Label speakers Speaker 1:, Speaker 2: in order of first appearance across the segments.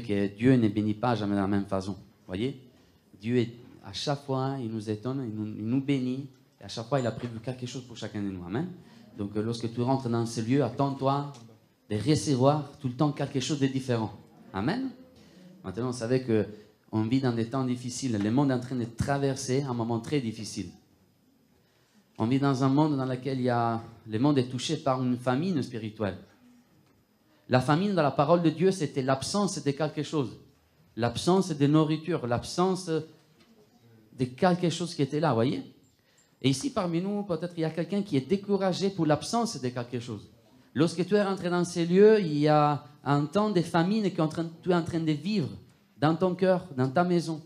Speaker 1: que Dieu ne bénit pas jamais de la même façon. Voyez? Dieu, est, à chaque fois, il nous étonne, il nous, il nous bénit. Et à chaque fois, il a prévu quelque chose pour chacun de nous. Amen. Donc, euh, lorsque tu rentres dans ce lieu, attends-toi de recevoir tout le temps quelque chose de différent. Amen. Maintenant, vous savez que on vit dans des temps difficiles. Le monde est en train de traverser un moment très difficile. On vit dans un monde dans lequel il y a, le monde est touché par une famine spirituelle. La famine dans la parole de Dieu, c'était l'absence de quelque chose. L'absence de nourriture, l'absence de quelque chose qui était là, voyez Et ici, parmi nous, peut-être il y a quelqu'un qui est découragé pour l'absence de quelque chose. Lorsque tu es rentré dans ces lieux, il y a un temps de famine que tu es en train de vivre dans ton cœur, dans ta maison.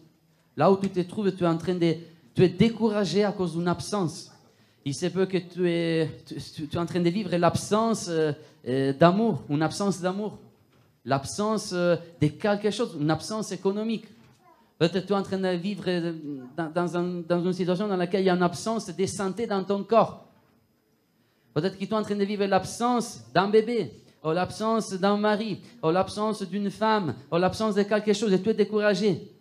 Speaker 1: Là où tu te trouves, tu es en train de... Tu découragé à cause d'une absence. Il se peut que tu es, tu, es en train de vivre l'absence euh, d'amour, une absence d'amour, l'absence euh, de quelque chose, une absence économique. Peut-être tu es en train de vivre dans, dans, dans, une situation dans laquelle il y a une absence de santé dans ton corps. Peut-être que tu es en train de vivre l'absence d'un bébé, ou l'absence d'un mari, ou l'absence d'une femme, ou l'absence de quelque chose, et tu es découragé.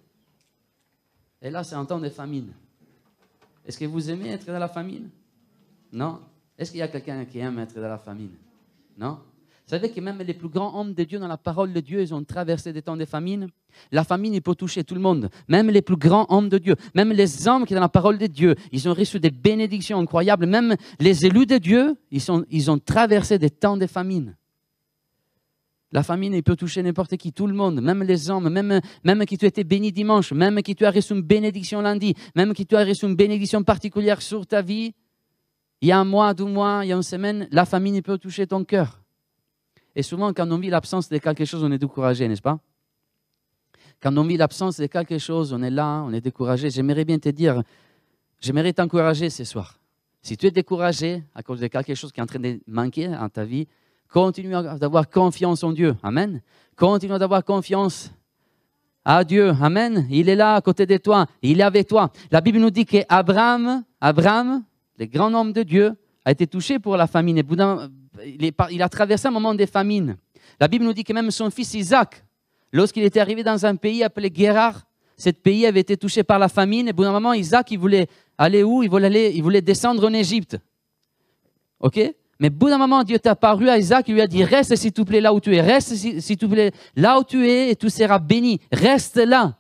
Speaker 1: Et là, c'est un temps de famine. Est-ce que vous aimez être dans la famine? Non? Est-ce qu'il y a quelqu'un qui aime être dans la famine? Non? Vous savez que même les plus grands hommes de Dieu dans la parole de Dieu, ils ont traversé des temps de famine. La famine, il peut toucher tout le monde. Même les plus grands hommes de Dieu. Même les hommes qui, dans la parole de Dieu, ils ont reçu des bénédictions incroyables. Même les élus de Dieu, ils, ont traversé des temps de famine. La famine, il peut toucher n'importe qui, tout le monde, même les hommes, même, même qui tu étais béni dimanche, même qui tu as reçu une bénédiction lundi, même qui tu as reçu une bénédiction particulière sur ta vie. Il y a un mois, deux mois, il y a une semaine, la famine, peut toucher ton cœur. Et souvent, quand on vit l'absence de quelque chose, on est découragé, n'est-ce pas? Quand on vit l'absence de quelque chose, on est là, on est découragé. J'aimerais bien te dire, j'aimerais t'encourager ce soir. Si tu es découragé à cause de quelque chose qui est en train de manquer dans ta vie, continue d'avoir confiance en Dieu. Amen. Continue d'avoir confiance à Dieu. Amen. Il est là à côté de toi. Il est avec toi. La Bible nous dit qu'Abraham, Abraham, le grand homme de Dieu, a été touché pour la famine il, a traversé un moment de famine. La Bible nous dit que même son fils Isaac, lorsqu'il était arrivé dans un pays appelé Guérard, ce pays avait été touché par la famine. Et bout d'un moment, Isaac, il voulait aller où? Il voulait, aller, il voulait descendre en Égypte. OK? Mais bout d'un moment, Dieu est apparu à Isaac, il lui a dit Reste s'il te plaît là où tu es, reste s'il te plaît là où tu es et tu seras béni. Reste là.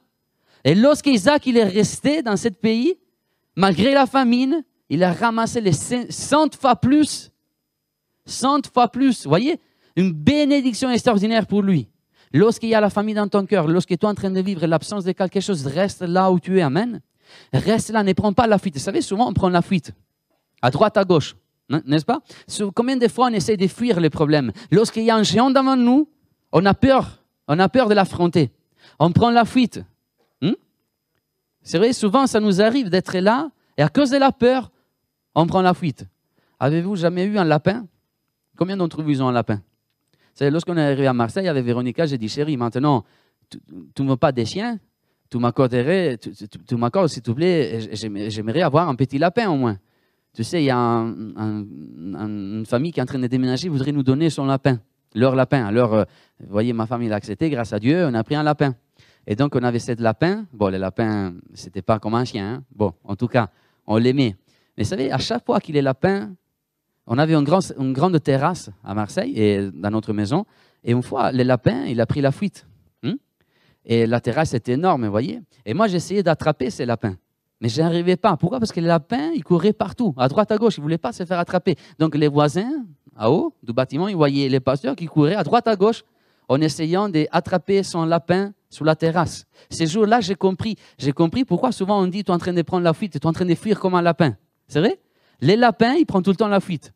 Speaker 1: Et lorsque Isaac il est resté dans ce pays, malgré la famine, il a ramassé les 100 fois plus 100 fois plus. Voyez? Une bénédiction extraordinaire pour lui. Lorsqu'il y a la famille dans ton cœur, lorsque tu es en train de vivre l'absence de quelque chose, reste là où tu es. Amen. Reste là, ne prends pas la fuite. Vous savez, souvent on prend la fuite. À droite, à gauche. N'est-ce pas? Combien de fois on essaie de fuir les problèmes? Lorsqu'il y a un géant devant nous, on a peur. On a peur de l'affronter. On prend la fuite. Hmm? C'est vrai, souvent ça nous arrive d'être là et à cause de la peur, on prend la fuite. Avez-vous jamais eu un lapin? Combien d'entre vous ont un lapin? Lorsqu'on est arrivé à Marseille avec Véronica, j'ai dit, chérie, maintenant, tu ne veux pas des chiens? Tu m'accorderais, tu, m'accordes, s'il te plaît, j'aimerais avoir un petit lapin au moins. Tu sais, il y a une famille qui est en train de déménager, voudrait nous donner son lapin, leur lapin. Alors, euh, voyez, ma famille l'a accepté, grâce à Dieu, on a pris un lapin. Et donc, on avait sept lapins. Bon, les lapins, c'était pas comme un chien. Hein. Bon, en tout cas, on l'aimait. Mais vous savez, à chaque fois qu'il est lapin, on avait une, grande terrasse à Marseille, et dans notre maison, et une fois, le lapin, il a pris la fuite. Hmm? Et la terrasse était énorme, vous voyez? Et moi, j'essayais d'attraper ces lapins. Mais je n'arrivais pas. Pourquoi? Parce que les lapins, ils couraient partout, à droite, à gauche. Ils ne voulaient pas se faire attraper. Donc les voisins, à haut du bâtiment, ils voyaient les pasteurs qui couraient à droite, à gauche, en essayant d'attraper son lapin sur la terrasse. Ces jours-là, j'ai compris. J'ai compris pourquoi souvent on dit, tu es en train de prendre la fuite, tu es en train de fuir comme un lapin. C'est vrai? Les lapins, ils prennent tout le temps la fuite.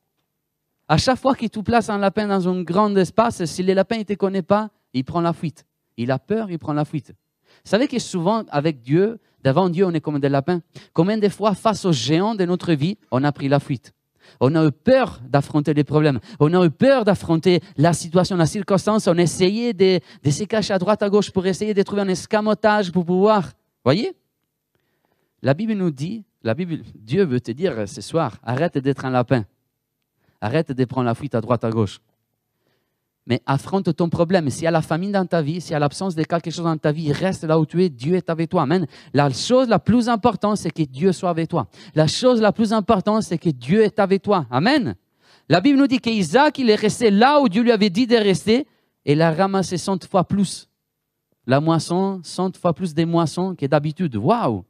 Speaker 1: À chaque fois qu'il te place un lapin dans un grand espace, si le lapin ne te connaît pas, il prend la fuite. Il a peur, il prend la fuite. Vous savez que souvent, avec Dieu, devant Dieu, on est comme des lapins. Combien de fois, face aux géants de notre vie, on a pris la fuite? On a eu peur d'affronter les problèmes. On a eu peur d'affronter la situation, la circonstance. On a essayé de, de, se cacher à droite, à gauche pour essayer de trouver un escamotage pour pouvoir. Voyez? La Bible nous dit, la Bible, Dieu veut te dire ce soir, arrête d'être un lapin. Arrête de prendre la fuite à droite, à gauche. mais affronte ton problème. S'il y a la famine dans ta vie, s'il y a l'absence de quelque chose dans ta vie, reste là où tu es, Dieu est avec toi. Amen. La chose la plus importante, c'est que Dieu soit avec toi. La chose la plus importante, c'est que Dieu est avec toi. Amen. La Bible nous dit qu'Isaac, il est resté là où Dieu lui avait dit de rester, et il a ramassé 100 fois plus. La moisson, 100 fois plus des moissons que d'habitude. Waouh!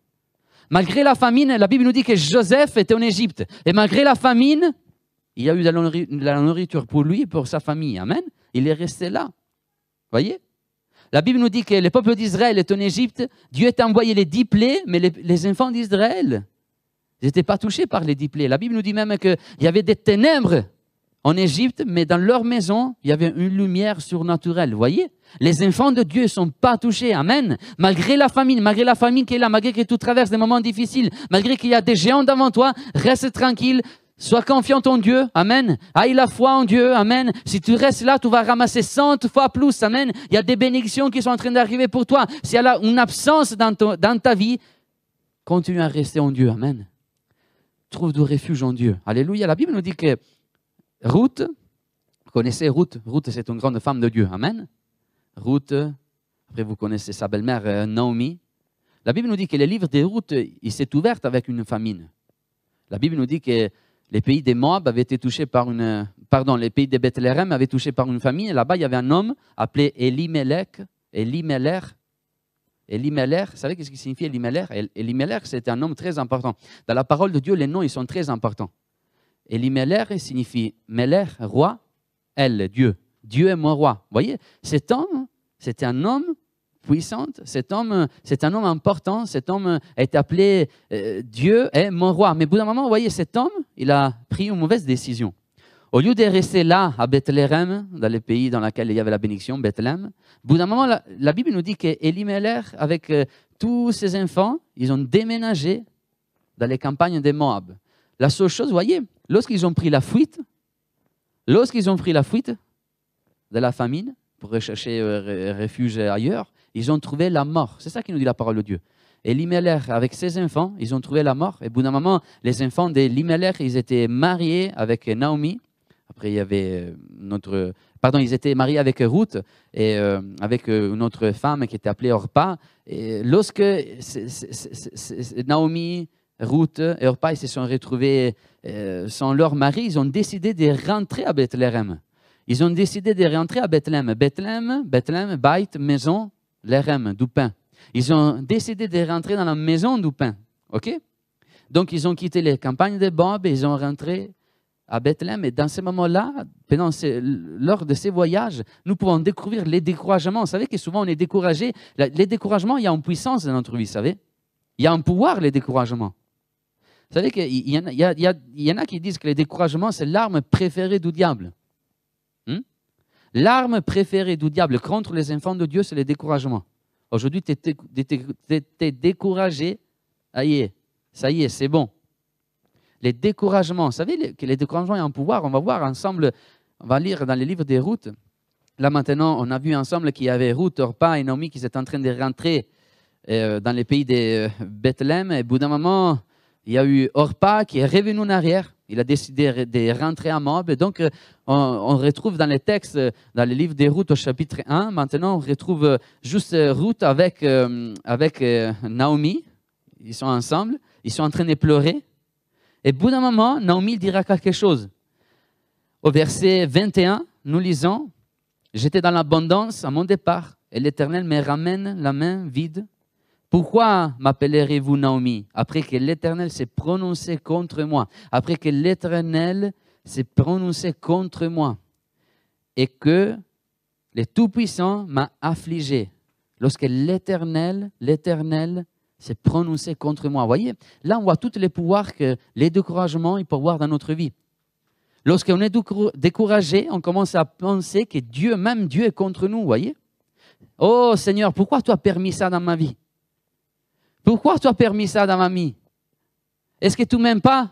Speaker 1: Malgré la famine, la Bible nous dit que Joseph était en Égypte. Et malgré la famine, il y a eu de la nourriture pour lui et pour sa famille. Amen. Il est resté là. Voyez? La Bible nous dit que le peuple d'Israël est en Égypte. Dieu a envoyé les dix plaies, mais les, enfants d'Israël n'étaient pas touchés par les dix plaies. La Bible nous dit même qu'il y avait des ténèbres en Égypte, mais dans leur maison, il y avait une lumière surnaturelle. Voyez? Les enfants de Dieu ne sont pas touchés. Amen. Malgré la famine, malgré la famine qui est là, malgré que tu traverses des moments difficiles, malgré qu'il y a des géants devant toi, reste tranquille. Sois confiant en Dieu. Amen. Aille la foi en Dieu. Amen. Si tu restes là, tu vas ramasser 100 fois plus. Amen. Il y a des bénédictions qui sont en train d'arriver pour toi. S'il y a une absence dans, dans ta vie, continue à rester en Dieu. Amen. Trouve du refuge en Dieu. Alléluia. La Bible nous dit que Ruth, vous connaissez Ruth? Ruth, c'est une grande femme de Dieu. Amen. Ruth, après vous connaissez sa belle-mère euh, Naomi. La Bible nous dit que le livre de Ruth, il s'est ouvert avec une famine. La Bible nous dit que les pays des Moab avaient été touchés par une. Pardon, les pays avaient par une famine. Là-bas, il y avait un homme appelé Elimelech. Elimelech. Elimelech, vous savez ce qui signifie Elimelech? Elimelech, c'était un homme très important. Dans la parole de Dieu, les noms, ils sont très importants. Elimelech signifie Melech, roi, elle, Dieu. Dieu est mon roi. Vous voyez, cet homme, c'était un homme puissante. Cet homme, c'est un homme important. Cet homme est appelé euh, Dieu est mon roi. Mais au bout d'un moment, vous voyez, cet homme, il a pris une mauvaise décision. Au lieu de rester là, à Bethléem, dans le pays dans lequel il y avait la bénédiction, Bethléem, au bout d'un moment, la, Bible nous dit qu'Elimelech, avec euh, tous ses enfants, ils ont déménagé dans les campagnes de Moab. La seule chose, vous voyez, lorsqu'ils ont pris la fuite, lorsqu'ils ont pris la fuite de la famine pour rechercher euh, refuge ailleurs, ils ont trouvé la mort. C'est ça qui nous dit la parole de Dieu. Et Limelech, avec ses enfants, ils ont trouvé la mort. Et au bout d'un moment, les enfants de Limelech, ils étaient mariés avec Naomi. Après, il y avait euh, notre. Pardon, ils étaient mariés avec Ruth et euh, avec une autre femme qui était appelée Orpa. Et lorsque Naomi, Ruth et Orpa ils se sont retrouvés sans leur mari, ils ont décidé de rentrer à Bethléem. Ils ont décidé de rentrer à Bethléem. Bethléem, Bethléem, Beit, maison, l'Erem, du pain. Ils ont décidé de rentrer dans la maison du pain. OK? Donc, ils ont quitté les campagnes de Bob et ils ont rentré à Bethléem. Et dans ce moment-là, lors de ces voyages, nous pouvons découvrir les découragements. Vous savez que souvent on est découragé. Les découragements, il y a une puissance dans notre vie, vous savez? Il y a un pouvoir, les découragements. Vous savez qu'il y, y, en a qui disent que les découragements, c'est l'arme préférée du diable. Hmm? L'arme préférée du diable contre les enfants de Dieu, c'est le découragement. Aujourd'hui, tu es, découragé. Ça y est, ça y est, c'est bon. Les découragements, vous savez que les découragements ont un pouvoir. On va voir ensemble, on va lire dans les livres des routes. Là maintenant, on a vu ensemble qu'il y avait Ruth, Orpa et Naomi qui étaient en train de rentrer euh, dans les pays de euh, Bethléem. Et au bout d'un moment, il y a eu Orpa qui est revenu en arrière. Il a décidé de rentrer à Moab. donc, euh, on, retrouve dans les textes, euh, dans le livre des routes au chapitre 1, maintenant, on retrouve euh, juste Ruth avec, avec Naomi. Ils sont ensemble. Ils sont en train de pleurer. Et bout d'un moment, Naomi dira quelque chose. Au verset 21, nous lisons J'étais dans l'abondance à mon départ, et l'Éternel me ramène la main vide. Pourquoi m'appellerez-vous Naomi? Après que l'Éternel s'est prononcé contre moi, après que l'Éternel s'est prononcé contre moi et que le Tout-Puissant m'a affligé lorsque l'Éternel, l'Éternel s'est prononcé contre moi. Voyez, là on voit tous les pouvoirs que les découragements peuvent avoir dans notre vie. Lorsqu'on est découragé, on commence à penser que Dieu, même Dieu est contre nous, voyez. Oh Seigneur, pourquoi tu as permis ça dans ma vie? Pourquoi tu as permis ça dans ma vie? Est-ce que tu m'aimes pas?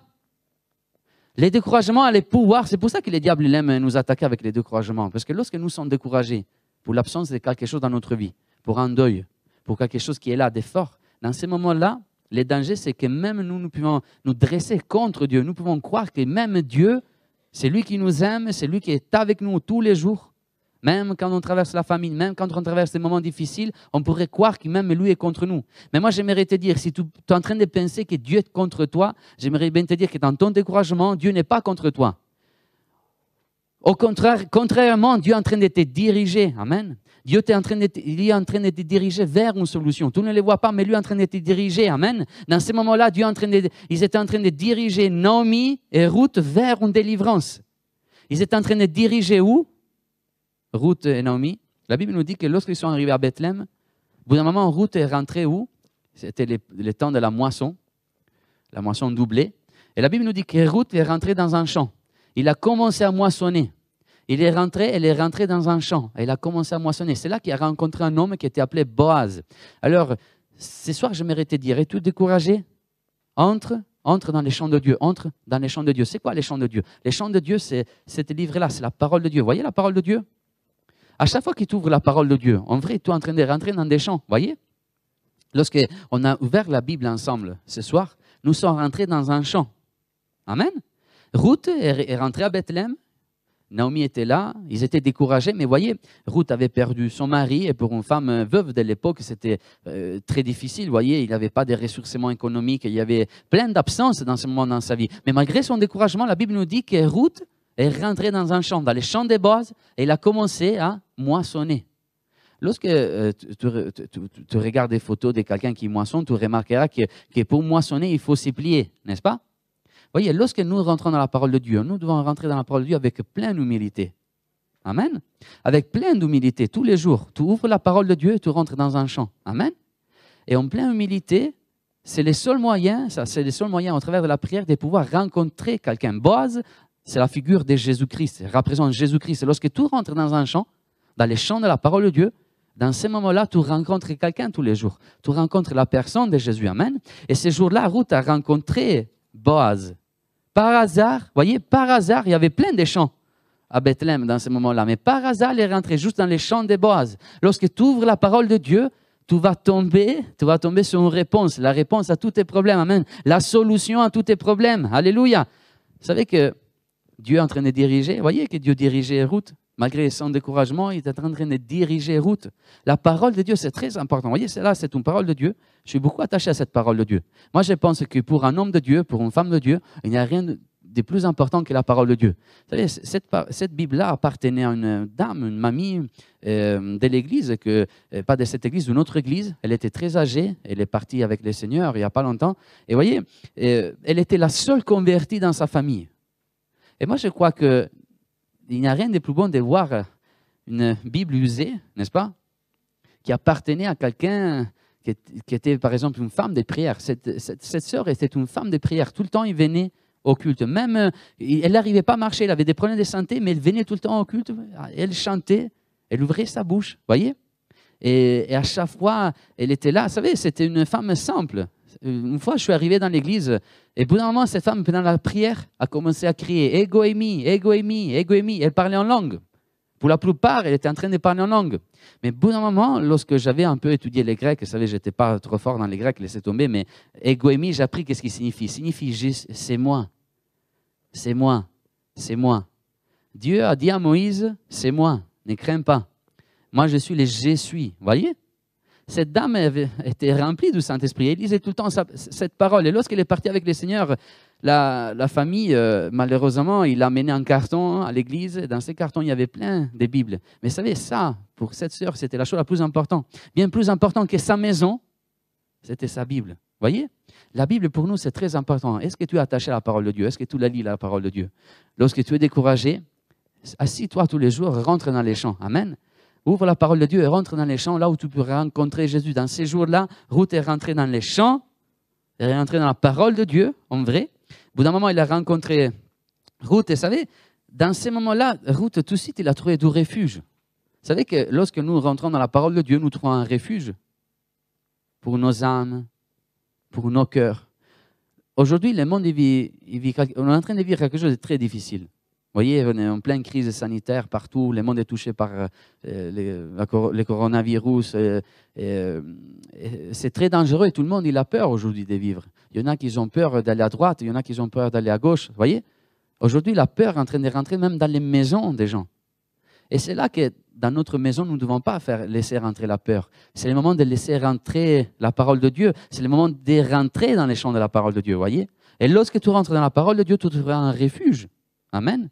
Speaker 1: Les découragements les pouvoirs, c'est pour ça que les diables aiment nous attaquer avec les découragements. Parce que lorsque nous sommes découragés pour l'absence de quelque chose dans notre vie, pour un deuil, pour quelque chose qui est là, d'effort, dans ces moments-là, le danger, c'est que même nous, nous pouvons nous dresser contre Dieu. Nous pouvons croire que même Dieu, c'est lui qui nous aime, c'est lui qui est avec nous tous les jours. Même quand on traverse la famine, même quand on traverse des moments difficiles, on pourrait croire que même lui est contre nous. Mais moi, j'aimerais te dire, si tu es en train de penser que Dieu est contre toi, j'aimerais bien te dire que dans ton découragement, Dieu n'est pas contre toi. Au contraire, contrairement, Dieu est en train de te diriger. Amen. Dieu est en train de, te diriger vers une solution. Tu ne le vois pas, mais lui est en train de te diriger. Amen. Dans ce moment-là, Dieu est en train de, ils étaient en train de diriger Naomi et Ruth vers une délivrance. Ils étaient en train de diriger où? Ruth et Naomi. La Bible nous dit que lorsqu'ils sont arrivés à Bethléem, au bout d'un moment, Ruth est rentrée où? C'était le, temps de la moisson, la moisson doublée. Et la Bible nous dit que Ruth est rentrée dans un champ. Il a commencé à moissonner. Il est rentré, elle est rentrée dans un champ. Elle a commencé à moissonner. C'est là qu'il a rencontré un homme qui était appelé Boaz. Alors, ce soir, j'aimerais te dire, es-tu découragé? Entre entre dans les champs de Dieu, entre dans les champs de Dieu. C'est quoi les champs de Dieu? Les champs de Dieu, c'est ce livre-là, c'est la parole de Dieu. Voyez la parole de Dieu? À chaque fois qu'il t'ouvre la parole de Dieu, en vrai, tu es en train de rentrer dans des champs. voyez? Lorsqu'on a ouvert la Bible ensemble ce soir, nous sommes rentrés dans un champ. Amen. Ruth est rentrée à Bethléem Naomi était là, ils étaient découragés, mais voyez, Ruth avait perdu son mari, et pour une femme veuve de l'époque, c'était euh, très difficile. voyez, il n'avait pas de ressourcement économique, il y avait plein d'absences dans ce moment dans sa vie. Mais malgré son découragement, la Bible nous dit que Ruth est rentrée dans un champ, dans les champs des bois, et elle a commencé à moissonner. Lorsque euh, tu, regardes des photos de quelqu'un qui moissonne, tu remarqueras que, pour moissonner, il faut s'y plier, n'est-ce pas? Voyez, lorsque nous rentrons dans la parole de Dieu, nous devons rentrer dans la parole de Dieu avec plein d'humilité. Amen? Avec plein d'humilité, tous les jours. Tu ouvres la parole de Dieu et tu rentres dans un champ. Amen? Et en pleine humilité, c'est le seul moyen, c'est le seul moyen au travers de la prière de pouvoir rencontrer quelqu'un. Boaz, c'est la figure de Jésus-Christ, représente Jésus-Christ. Lorsque tu rentres dans un champ, dans les champs de la parole de Dieu, dans ces moments-là, tu rencontres quelqu'un tous les jours. Tu rencontres la personne de Jésus. Amen. Et ces jours-là, Ruth a rencontré Boaz. Par hasard, voyez, par hasard, il y avait plein de champs à Bethléem dans ce moment-là. Mais par hasard, il est rentré juste dans les champs de Boaz. Lorsque tu ouvres la parole de Dieu, tu vas tomber, tu vas tomber sur une réponse, la réponse à tous tes problèmes. Amen. La solution à tous tes problèmes. Alléluia. Vous savez que Dieu est en train de diriger. Voyez que Dieu dirigeait Ruth. Malgré son découragement, il est en train de diriger Ruth. La parole de Dieu, c'est très important. Vous voyez, là, c'est une parole de Dieu. Je suis beaucoup attaché à cette parole de Dieu. Moi, je pense que pour un homme de Dieu, pour une femme de Dieu, il n'y a rien de plus important que la parole de Dieu. Vous savez, cette, Bible-là appartenait à une dame, une mamie euh, de l'église, que, euh, pas de cette église, d'une autre église. Elle était très âgée, elle est partie avec le Seigneur il n'y a pas longtemps. Et vous voyez, euh, elle était la seule convertie dans sa famille. Et moi, je crois qu'il n'y a rien de plus bon de voir une Bible usée, n'est-ce pas, qui appartenait à quelqu'un qui, était par exemple une femme de prière. Cette, sœur était une femme de prière. Tout le temps, il venait au culte. Même, euh, elle n'arrivait pas à marcher, elle avait des problèmes de santé, mais elle venait tout le temps au culte. Elle chantait, elle ouvrait sa bouche, voyez? Et, à chaque fois, elle était là. Vous savez, c'était une femme simple. Une fois, je suis arrivé dans l'église, et au bout d'un moment, cette femme, pendant la prière, a commencé à crier Ego emi, ego emi, ego emi. Elle parlait en langue. Pour la plupart, elle était en train de parler en langue. Mais au bout d'un moment, lorsque j'avais un peu étudié les Grecs, vous savez, je n'étais pas trop fort dans les Grecs, laissez tomber, mais égoémie, j'ai appris qu'est-ce qu'il signifie. Il signifie juste, c'est moi. C'est moi. C'est moi. Dieu a dit à Moïse, c'est moi. Ne crains pas. Moi, je suis le je suis. Voyez? Cette dame avait été remplie du Saint-Esprit. Elle lisait tout le temps cette parole. Et lorsqu'elle est partie avec le Seigneur, la, famille, euh, malheureusement, il a mené un carton à l'église. Dans ces cartons, il y avait plein de Bibles. Mais vous savez, ça, pour cette sœur, c'était la chose la plus importante. Bien plus importante que sa maison, c'était sa Bible. Voyez? La Bible, pour nous, c'est très important. Est-ce que tu es attaché à la parole de Dieu? Est-ce que tu la lis, la parole de Dieu? Lorsque tu es découragé, assis-toi tous les jours, rentre dans les champs. Amen. Ouvre la parole de Dieu et rentre dans les champs, là où tu peux rencontrer Jésus. Dans ces jours-là, Ruth est rentrée dans les champs, elle est rentrée dans la parole de Dieu, en vrai. Au bout d'un moment, il a rencontré Ruth. Et vous savez, dans ces moments-là, Ruth, tout de suite, il a trouvé du refuge. Vous savez que lorsque nous rentrons dans la parole de Dieu, nous trouvons un refuge pour nos âmes, pour nos cœurs. Aujourd'hui, le monde, vit, on est en train de vivre quelque chose de très difficile voyez, on est en pleine crise sanitaire partout, le monde est touché par euh, le, coronavirus. Euh, euh, c'est très dangereux et tout le monde il a peur aujourd'hui de vivre. Il y en a qui ont peur d'aller à droite, il y en a qui ont peur d'aller à gauche. voyez Aujourd'hui, la peur est en train de rentrer même dans les maisons des gens. Et c'est là que dans notre maison, nous ne devons pas faire laisser rentrer la peur. C'est le moment de laisser rentrer la parole de Dieu. C'est le moment de rentrer dans les champs de la parole de Dieu, voyez Et lorsque tu rentres dans la parole de Dieu, tu trouveras un refuge. Amen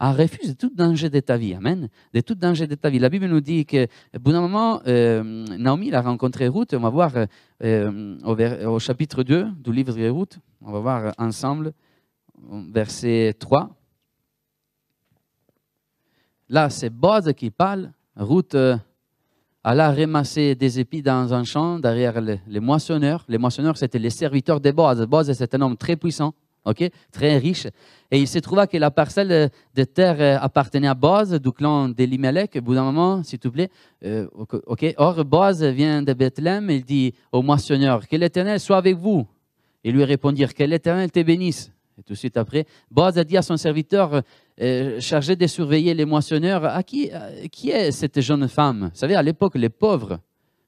Speaker 1: un refuge de tout danger de ta vie. Amen. De tout danger de ta vie. La Bible nous dit que, bout d'un moment, euh, Naomi a rencontré Ruth. On va voir euh, au, chapitre 2 du livre de Ruth. On va voir ensemble, verset 3. Là, c'est Boaz qui parle. Ruth euh, alla ramasser des épis dans un champ derrière les, moissonneurs. Les moissonneurs, c'était les serviteurs de Boaz. Boaz, c'est un homme très puissant ok, très riche. Et il se trouva que la parcelle de terre euh, appartenait à Boaz, du clan d'Elimelech. Bout d'un moment, s'il te plaît, euh, ok. Or, Boaz vient de Bethléem, il dit au moissonneur, que l'Éternel soit avec vous. Et lui répondirent, que l'Éternel te bénisse. Et tout de suite après, Boaz a dit à son serviteur euh, chargé de surveiller les moissonneurs, à qui, qui est cette jeune femme? Vous savez, à l'époque, les pauvres,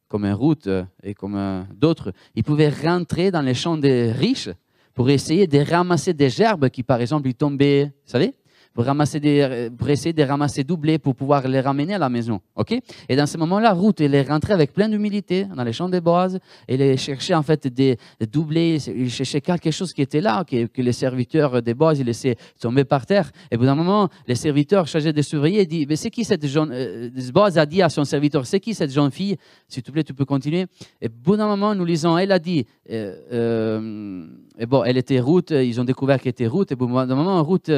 Speaker 1: comme Ruth et comme d'autres, ils pouvaient rentrer dans les champs des riches pour essayer de ramasser des gerbes qui, par exemple, lui tombaient, vous savez? Ramasser des, pour essayer de ramasser doublés pour pouvoir les ramener à la maison. ok? Et dans ce moment-là, Ruth, elle est rentrée avec plein d'humilité dans les champs de Boaz. Elle cherchait en fait des doublés, il cherchait quelque chose qui était là, que, les serviteurs de Boaz ils laissaient tomber par terre. Et au bout d'un moment, les serviteurs chargés de surveiller disent Mais c'est qui cette jeune. Euh, Boaz a dit à son serviteur C'est qui cette jeune fille? S'il te plaît, tu peux continuer. Et au bout d'un moment, nous lisons Elle a dit euh, euh, et bon, elle était Ruth, ils ont découvert qu'elle était Ruth. Et au bout d'un moment, Ruth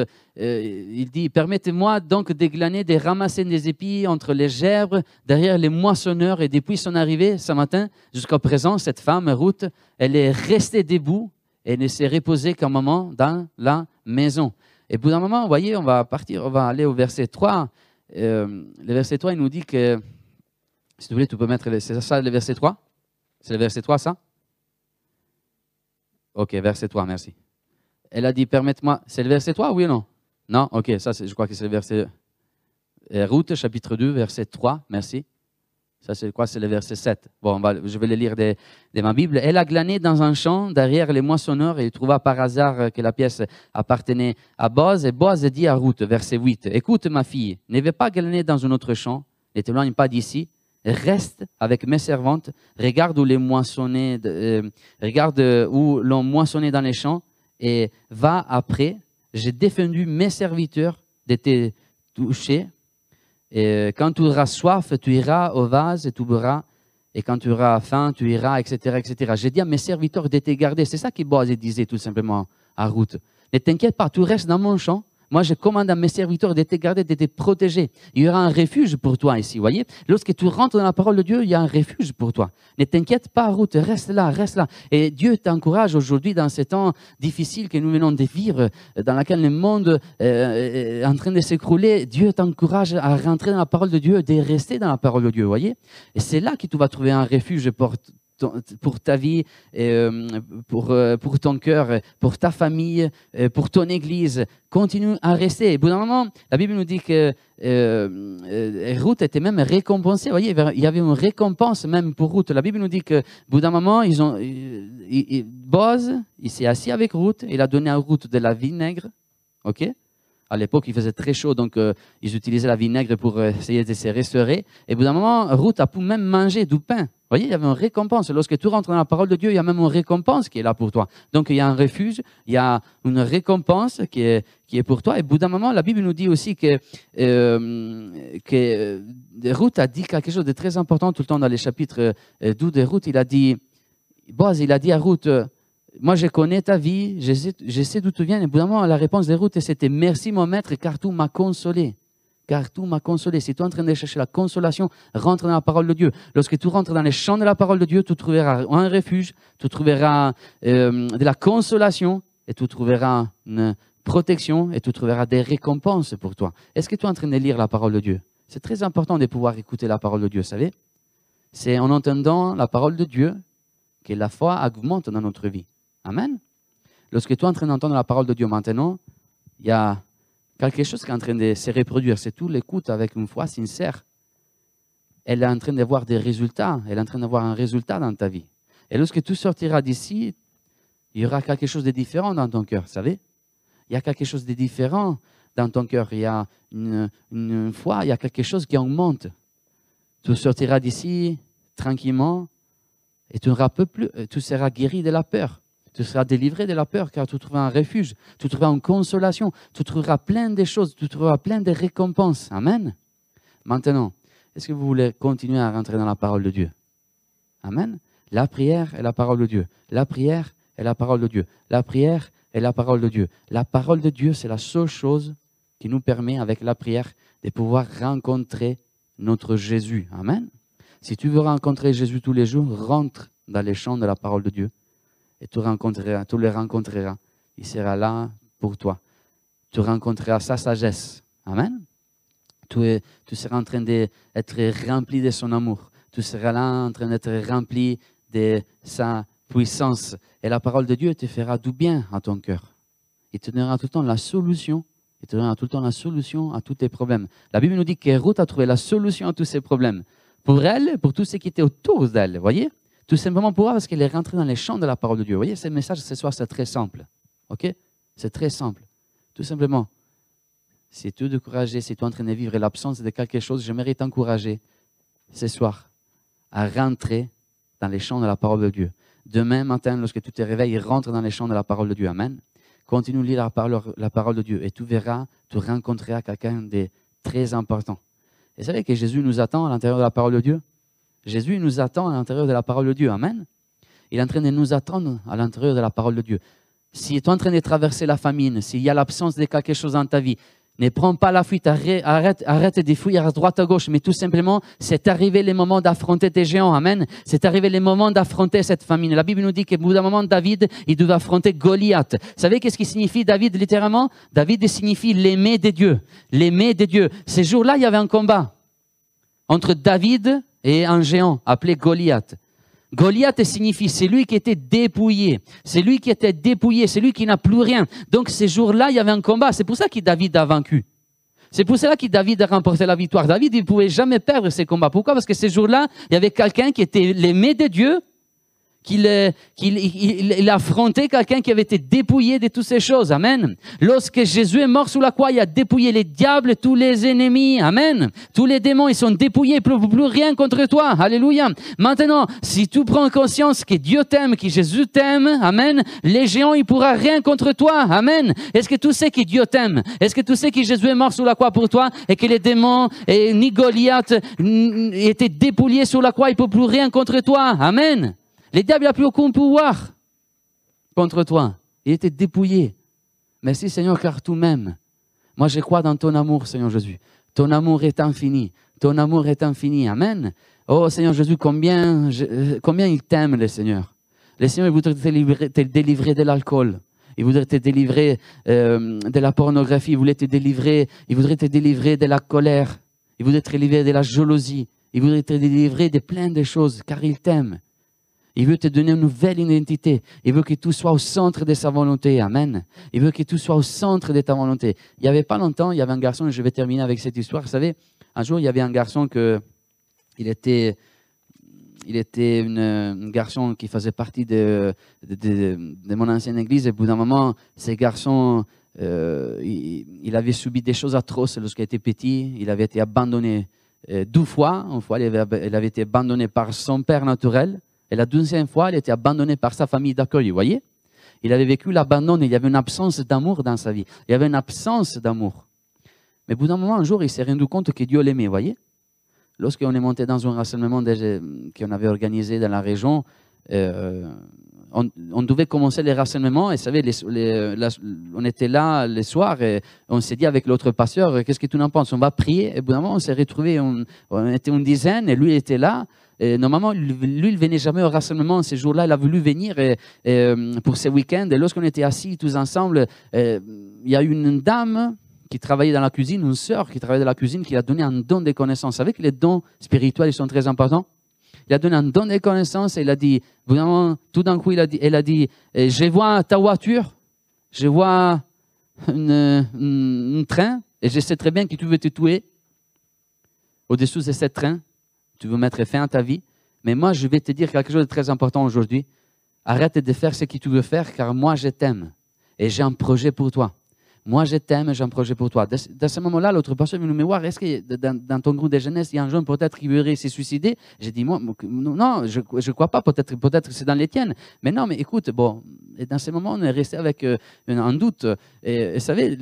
Speaker 1: il dit, permettez-moi donc déglaner, de ramasser des épis entre les gerbes, derrière les moissonneurs. Et depuis son arrivée ce matin jusqu'à présent, cette femme, Ruth, elle est restée debout et ne s'est reposée qu'un moment dans la maison. Et bout d'un moment, vous voyez, on va partir, on va aller au verset 3. Euh, le verset 3, il nous dit que, si tu voulais, tu peux mettre, c'est ça le verset 3 C'est le verset 3, ça? Ok, verset 3, merci. Elle a dit, permette-moi, c'est le verset 3, oui ou non? Non? Ok, ça, je crois que c'est le verset. Euh, Route, chapitre 2, verset 3, merci. Ça, c'est quoi C'est le verset 7. Bon, je vais le lire de, ma Bible. Elle a glané dans un champ derrière les moissonneurs et trouva par hasard que la pièce appartenait à Boaz. Et Boaz dit à Ruth, verset 8, Écoute ma fille, ne vais pas glaner dans un autre champ, ne t'éloigne pas d'ici, reste avec mes servantes, regarde où les moissonnés, euh, regarde où l'on moissonnait dans les champs et va après j'ai défendu mes serviteurs de te toucher. Et quand tu auras soif, tu iras au vase et tu boiras. Et quand tu auras faim, tu iras, etc., etc. J'ai dit à mes serviteurs de te garder. C'est ça que Boaz disait tout simplement à Ruth. Ne t'inquiète pas, tu restes dans mon champ. Moi, je commande à mes serviteurs de te garder, de te protéger. Il y aura un refuge pour toi ici, voyez Lorsque tu rentres dans la parole de Dieu, il y a un refuge pour toi. Ne t'inquiète pas, route, reste là, reste là. Et Dieu t'encourage aujourd'hui dans ces temps difficiles que nous venons de vivre, dans lesquels le monde euh, est en train de s'écrouler. Dieu t'encourage à rentrer dans la parole de Dieu, de rester dans la parole de Dieu, voyez Et c'est là que tu vas trouver un refuge pour pour ta vie, euh, pour, euh, pour ton cœur, pour ta famille, euh, pour ton église. Continue à rester. Au bout d'un moment, la Bible nous dit que Ruth était même récompensée. Vous voyez, il y avait une récompense même pour Ruth. La Bible nous dit que bout d'un moment, ils ont, Boaz, il s'est assis avec Ruth, il a donné à Ruth de la vinaigre. OK? À l'époque, il faisait très chaud, donc ils utilisaient la vinaigre pour essayer de se restaurer. Et au bout d'un moment, Ruth a pu même manger du pain voyez, il y avait une récompense. Lorsque tu rentres dans la parole de Dieu, il y a même une récompense qui est là pour toi. Donc il y a un refuge, il y a une récompense qui est, qui est pour toi. Et au bout d'un moment, la Bible nous dit aussi que, euh, que euh, Ruth a dit quelque chose de très important tout le temps dans les chapitres 12 euh, de Ruth. Il a dit, il a dit à Ruth, moi je connais ta vie, je sais, je sais d'où tu viens. Et bout la réponse de Ruth, c'était, merci mon maître, car tout m'a consolé car tout m'a consolé. Si tu es en train de chercher la consolation, rentre dans la parole de Dieu. Lorsque tu rentres dans les champs de la parole de Dieu, tu trouveras un refuge, tu trouveras euh, de la consolation et tu trouveras une protection et tu trouveras des récompenses pour toi. Est-ce que tu es en train de lire la parole de Dieu? C'est très important de pouvoir écouter la parole de Dieu, vous savez C'est en entendant la parole de Dieu que la foi augmente dans notre vie. Amen. Lorsque tu es en train d'entendre la parole de Dieu maintenant, il y a quelque chose qui est en train de se reproduire. C'est tout l'écoute avec une foi sincère. Elle est en train d'avoir des résultats. Elle est en train d'avoir un résultat dans ta vie. Et lorsque tu sortiras d'ici, il y aura quelque chose de différent dans ton cœur, vous savez Il y a quelque chose de différent dans ton cœur, il y a une, une foi, il y a quelque chose qui augmente. Tu sortiras d'ici tranquillement et tu, plus, tu seras guéri de la peur. Tu seras délivré de la peur car tu trouveras un refuge, tu trouveras une consolation, tu trouveras plein de choses, tu trouveras plein de récompenses. Amen. Maintenant, est-ce que vous voulez continuer à rentrer dans la parole de Dieu? Amen. La prière est la parole de Dieu. La prière est la parole de Dieu. La prière est la parole de Dieu. La parole de Dieu, c'est la seule chose qui nous permet, avec la prière, de pouvoir rencontrer notre Jésus. Amen. Si tu veux rencontrer Jésus tous les jours, rentre dans les champs de la parole de Dieu et tu rencontreras, tu le rencontreras. Il sera là pour toi. Tu rencontreras sa sagesse. Amen. Tu, es, tu seras en train d'être rempli de son amour. Tu seras là en train d'être rempli de sa puissance. Et la parole de Dieu te fera du bien à ton cœur. Il te donnera tout le temps la solution. Il te donnera tout le temps la solution à tous tes problèmes. La Bible nous dit que a trouvé la solution à tous ses problèmes. Pour elle, pour tous ceux qui étaient autour d'elle. Voyez? Tout simplement pour parce qu'elle est rentrée dans les champs de la parole de Dieu. Vous voyez, ce message ce soir, c'est très simple. OK? C'est très simple. Tout simplement, si tu es découragé, si tu es en train de vivre l'absence de quelque chose, j'aimerais t'encourager ce soir à rentrer dans les champs de la parole de Dieu. Demain matin, lorsque tu te réveilles, rentre dans les champs de la parole de Dieu. Amen. Continue de lire la parole, de Dieu et tu verras, tu rencontreras quelqu'un de très important. Et vous savez que Jésus nous attend à l'intérieur de la parole de Dieu Jésus nous attend à l'intérieur de la parole de Dieu. Amen. Il est en train de nous attendre à l'intérieur de la parole de Dieu. Si tu es en train de traverser la famine, s'il y a l'absence de quelque chose dans ta vie, ne prends pas la fuite, arrête, arrête de fuir à droite à gauche, mais tout simplement, c'est arrivé le moment d'affronter tes géants. Amen. C'est arrivé le moment d'affronter cette famine. La Bible nous dit qu'au bout d'un moment, David, il devait affronter Goliath. Vous savez qu'est-ce qui signifie David littéralement? David signifie l'aimer de Dieu. L'aimer de Dieu. Ces jours-là, il y avait un combat entre David et un géant appelé Goliath. Goliath signifie c'est lui qui était dépouillé, c'est lui qui était dépouillé, c'est lui qui n'a plus rien. Donc ces jours-là, il y avait un combat. C'est pour ça que David a vaincu. C'est pour cela que David a remporté la victoire. David, il ne pouvait jamais perdre ces combats. Pourquoi? Parce que ces jours-là, il y avait quelqu'un qui était l'aimé de Dieu qu'il il, affrontait quelqu'un qui avait été dépouillé de toutes ces choses. Amen. Lorsque Jésus est mort sous la croix, il a dépouillé les diables, tous les ennemis. Amen. Tous les démons, ils sont dépouillés, plus, plus rien contre toi. Alléluia. Maintenant, si tu prends conscience que Dieu t'aime, que Jésus t'aime, Amen, les géants, ils pourront rien contre toi. Amen. Est-ce que tu sais que Dieu t'aime? Est-ce que tu sais que Jésus est mort sous la croix pour toi et que les démons et ni Goliath étaient dépouillés sur la croix, ils ne peuvent plus rien contre toi? Amen. Les diables n'ont plus aucun pouvoir contre toi. Il était dépouillé. Merci Seigneur, car tout même. Moi, je crois dans ton amour, Seigneur Jésus. Ton amour est infini. Ton amour est infini. Amen. Oh Seigneur Jésus, combien, combien il t'aime, le Seigneur. Le Seigneur, il voudrait te délivrer, de l'alcool. Il voudrait te délivrer euh, de la pornographie. Il voudrait te délivrer, il voudrait te délivrer de la colère. Il voudrait te délivrer de la jalousie. Il voudrait te délivrer de plein de choses, car il t'aime. Il veut te donner une nouvelle identité. Il veut que tout soit au centre de sa volonté. Amen. Il veut que tout soit au centre de ta volonté. Il n'y avait pas longtemps, il y avait un garçon, et je vais terminer avec cette histoire. Vous savez, un jour, il y avait un garçon que, il était, il était un garçon qui faisait partie de, de, mon ancienne église. Et au bout d'un moment, ce garçon, euh, il, avait subi des choses atroces lorsqu'il était petit. Il avait été abandonné euh, deux fois. Une fois, il avait été abandonné par son père naturel. Et la deuxième fois, il était abandonné par sa famille d'accueil, vous voyez Il avait vécu l'abandon, il y avait une absence d'amour dans sa vie. Il y avait une absence d'amour. Mais au bout d'un moment, un jour, il s'est rendu compte que Dieu l'aimait, vous voyez Lorsqu'on est monté dans un rassemblement qu'on avait organisé dans la région, euh, on, devait commencer les rassemblements et vous savez, on était là le soir et on s'est dit avec l'autre pasteur, qu'est-ce que tu en penses? On va prier. Et au bout d'un moment, on s'est retrouvés, on, on, était une dizaine et lui était là normalement, lui, il venait jamais au rassemblement. Ces jours-là, il a voulu venir euh, pour ces week-ends. Et lorsqu'on était assis tous ensemble, euh, il y a une dame qui travaillait dans la cuisine, une sœur qui travaillait dans la cuisine, qui a donné un don de connaissances. Vous savez que les dons spirituels, ils sont très importants? Il a donné un don de connaissances et il a dit, vraiment, tout d'un coup, il a dit, euh, je vois ta voiture, je vois un train, et je sais très bien que tu veux te tuer au-dessous de ce train tu veux mettre fin à ta vie. Mais moi, je vais te dire quelque chose de très important aujourd'hui. Arrête de faire ce que tu veux faire, car moi, je t'aime. Et j'ai un projet pour toi. Moi, je t'aime, j'ai un projet pour toi. Dans ce moment-là, l'autre personne vient me voir, est-ce que dans, ton groupe de jeunesse, il y a un jeune peut-être qui voudrait se suicider J'ai dit, moi, non, je ne crois pas, peut-être peut c'est dans les tiennes. Mais non, mais écoute, bon, et dans ce moment, on est resté avec euh, un doute. Et, vous savez,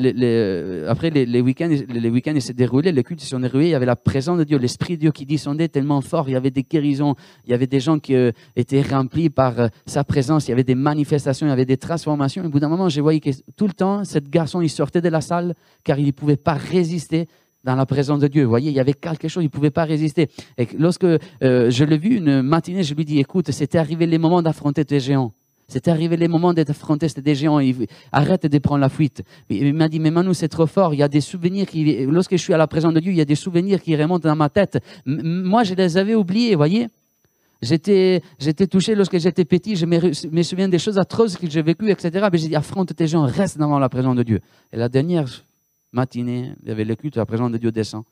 Speaker 1: après les, week-ends, les week-ends s'est déroulé, les cultes se sont déroulés, il y avait la présence de Dieu, l'Esprit de Dieu qui descendait tellement fort, il y avait des guérisons, il y avait des gens qui euh, étaient remplis par euh, sa présence, il y avait des manifestations, il y avait des transformations. Et au bout d'un moment, je voyais que tout le temps, ce garçon, il sortait de la salle car il ne pouvait pas résister dans la présence de Dieu. Vous voyez, il y avait quelque chose, il ne pouvait pas résister. Et lorsque euh, je l'ai vu une matinée, je lui dis, écoute, c'était arrivé les moments d'affronter tes géants. C'était arrivé les moments d'affronter des géants. arrête de prendre la fuite. Il m'a dit, mais Manu, c'est trop fort. Il y a des souvenirs qui, lorsque je suis à la présence de Dieu, il y a des souvenirs qui remontent dans ma tête. moi, je les avais oubliés, voyez. J'étais, j'étais touché lorsque j'étais petit, je me, souviens des choses atroces que j'ai vécues, etc. Mais j'ai dit, affronte tes gens, reste devant la présence de Dieu. Et la dernière matinée, il y avait le culte, la présence de Dieu descend.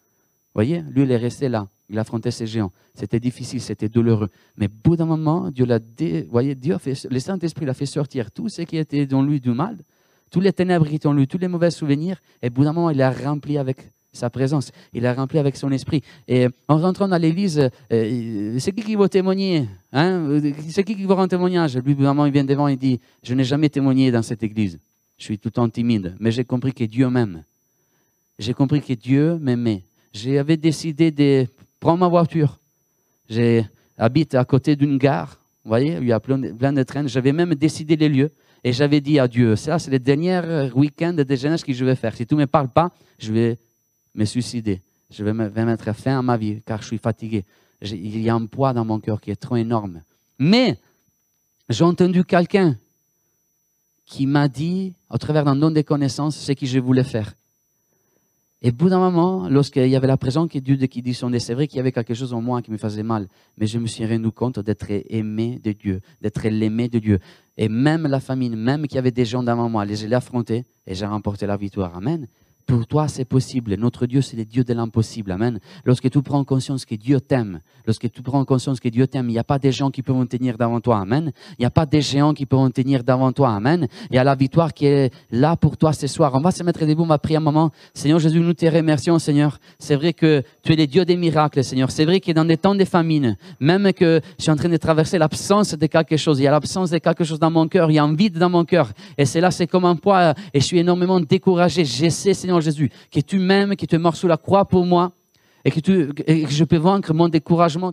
Speaker 1: Voyez, lui, il est resté là. Il affrontait ces géants. C'était difficile, c'était douloureux. Mais au bout d'un moment, Dieu l'a voyez, Dieu a fait, le Saint-Esprit l'a fait sortir tout ce qui était dans lui du mal, tous les ténèbres qui étaient en lui, tous les mauvais souvenirs. Et au bout d'un moment, il l'a rempli avec sa présence. Il l'a rempli avec son esprit. Et en rentrant dans l'église, euh, c'est qui qui va témoigner hein? C'est qui qui va rendre témoignage? Lui, vraiment, il vient devant et dit Je n'ai jamais témoigné dans cette église. Je suis tout le temps timide. Mais j'ai compris que Dieu m'aime. J'ai compris que Dieu m'aimait. J'avais décidé de prendre ma voiture. J'habite à côté d'une gare. Vous voyez, il y a plein de, trains. J'avais même décidé les lieux. Et j'avais dit à Dieu, ça, c'est le dernier week-end de jeunesse que je vais faire. Si tu ne me parles pas, je vais me suicider. Je vais, mettre fin à ma vie car je suis fatigué. Il y a un poids dans mon cœur qui est trop énorme. Mais j'ai entendu quelqu'un qui m'a dit, au travers d'un don de connaissances, ce que je voulais faire. Et au bout d'un moment, lorsqu'il y avait la présence de Dieu qui descendait, c'est vrai qu'il y avait quelque chose en moi qui me faisait mal, mais je me suis rendu compte d'être aimé de Dieu, d'être l'aimé de Dieu. Et même la famine, même qu'il y avait des gens devant moi, je l'ai affronté et j'ai remporté la victoire. Amen. Pour toi, c'est possible. Notre Dieu, c'est le Dieu de l'impossible. Amen. Lorsque tu prends conscience que Dieu t'aime, lorsque tu prends conscience que Dieu t'aime, il n'y a pas des gens qui peuvent tenir devant toi. Amen. Il n'y a pas des géants qui peuvent tenir devant toi. Amen. Il y a la victoire qui est là pour toi ce soir. On va se mettre debout, on va prier un moment. Seigneur Jésus, nous te remercions, Seigneur. C'est vrai que tu es le Dieu des miracles, Seigneur. C'est vrai que dans des temps de famine, même que je suis en train de traverser l'absence de quelque chose, il y a l'absence de quelque chose dans mon cœur, il y a un vide dans mon cœur. Et c'est là, c'est comme un poids et je suis énormément découragé. J'essaie, Seigneur, Jésus, que tu m'aimes, que tu es mort sous la croix pour moi et que, tu, et que je peux vaincre mon découragement.